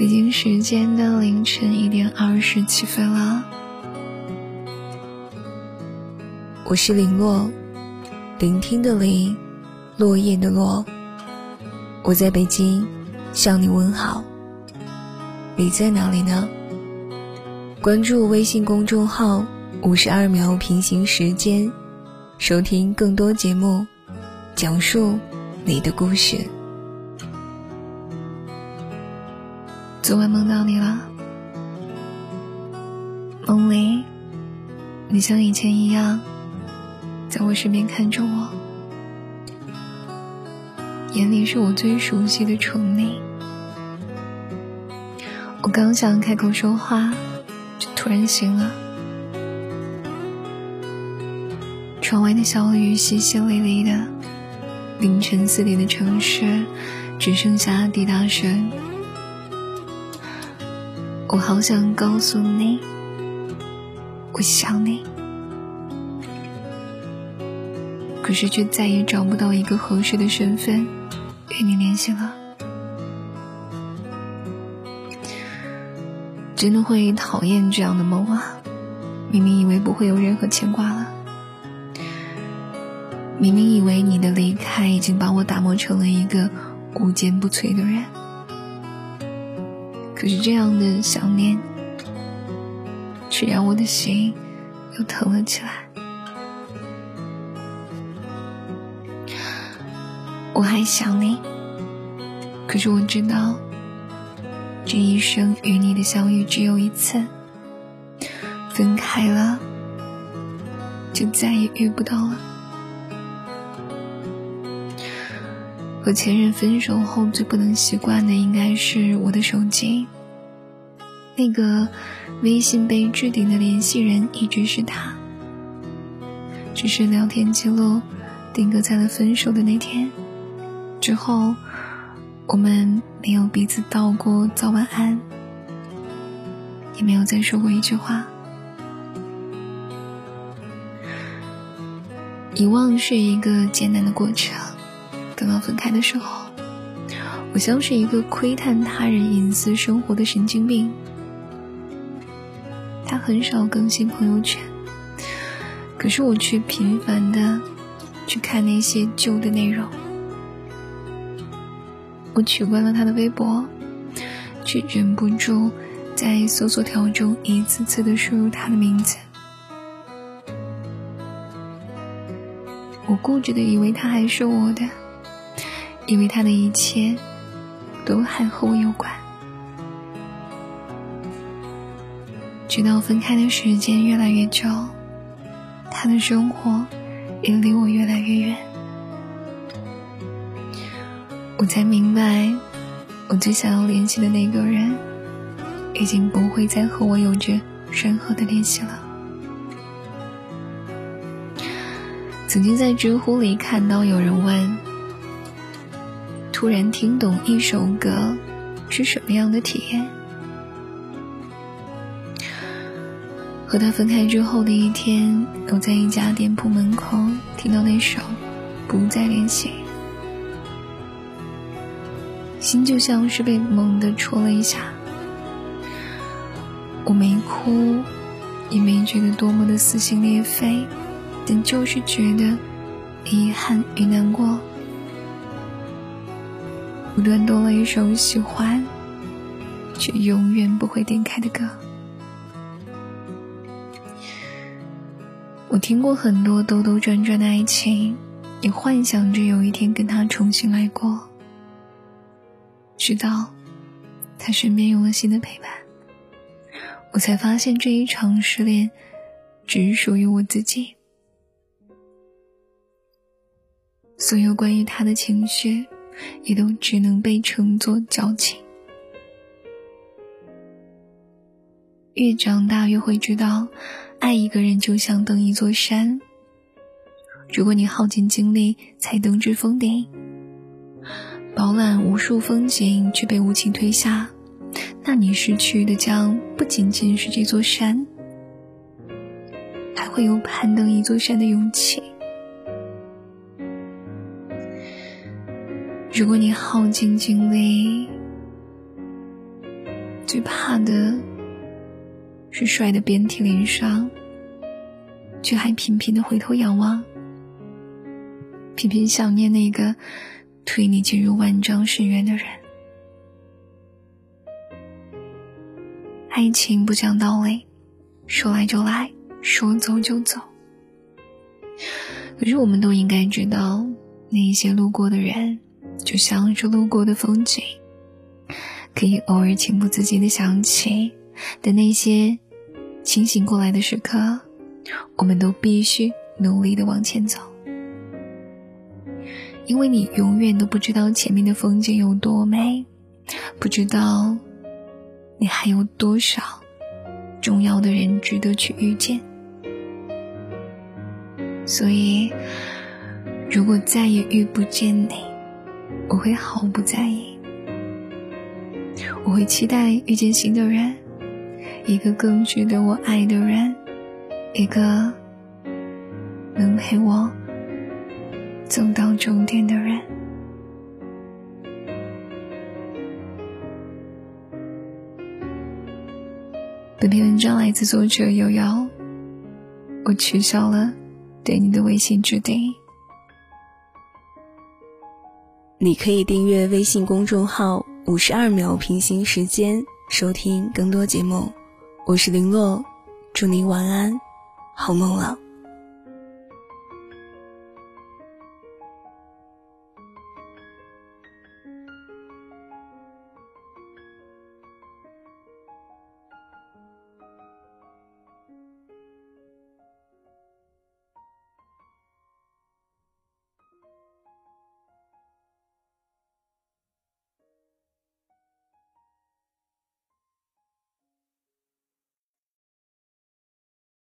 北京时间的凌晨一点二十七分了。我是林落，聆听的聆，落叶的落。我在北京向你问好。你在哪里呢？关注微信公众号“五十二秒平行时间”，收听更多节目，讲述你的故事。昨晚梦到你了，梦里你像以前一样。在我身边看着我，眼里是我最熟悉的宠溺。我刚想开口说话，就突然醒了。窗外的小雨淅淅沥沥的，凌晨四点的城市只剩下滴答声。我好想告诉你，我想你。可是却再也找不到一个合适的身份与你联系了，真的会讨厌这样的梦啊！明明以为不会有任何牵挂了，明明以为你的离开已经把我打磨成了一个无坚不摧的人，可是这样的想念，却让我的心又疼了起来。我还想你，可是我知道，这一生与你的相遇只有一次，分开了就再也遇不到了。和前任分手后最不能习惯的应该是我的手机，那个微信被置顶的联系人一直是他，只是聊天记录定格在了分手的那天。之后，我们没有彼此道过早晚安，也没有再说过一句话。遗忘是一个艰难的过程。等到分开的时候，我像是一个窥探他人隐私生活的神经病。很少更新朋友圈，可是我却频繁的去看那些旧的内容。我取关了他的微博，却忍不住在搜索条中一次次的输入他的名字。我固执的以为他还是我的，以为他的一切都还和我有关。直到分开的时间越来越久，他的生活也离我越来越远。我才明白，我最想要联系的那个人，已经不会再和我有着任何的联系了。曾经在知乎里看到有人问：突然听懂一首歌是什么样的体验？和他分开之后的一天，我在一家店铺门口听到那首《不再联系》。心就像是被猛地戳了一下，我没哭，也没觉得多么的撕心裂肺，但就是觉得遗憾与难过。不断多了一首喜欢，却永远不会点开的歌。我听过很多兜兜转转的爱情，也幻想着有一天跟他重新来过。直到他身边有了新的陪伴，我才发现这一场失恋只属于我自己。所有关于他的情绪，也都只能被称作矫情。越长大越会知道，爱一个人就像登一座山，如果你耗尽精力才登至峰顶。饱览无数风景，却被无情推下，那你失去的将不仅仅是这座山，还会有攀登一座山的勇气。如果你耗尽精力，最怕的是摔得遍体鳞伤，却还频频的回头仰望，频频想念那个推你进入万丈深渊的人。爱情不讲道理，说来就来，说走就走。可是我们都应该知道，那一些路过的人，就像是路过的风景，可以偶尔情不自禁的想起的那些清醒过来的时刻，我们都必须努力的往前走，因为你永远都不知道前面的风景有多美，不知道你还有多少重要的人值得去遇见。所以，如果再也遇不见你，我会毫不在意。我会期待遇见新的人，一个更值得我爱的人，一个能陪我走到终点的人。本篇文章来自作者悠悠，我取消了。对你的微信置顶，你可以订阅微信公众号“五十二秒平行时间”，收听更多节目。我是林洛，祝您晚安，好梦了。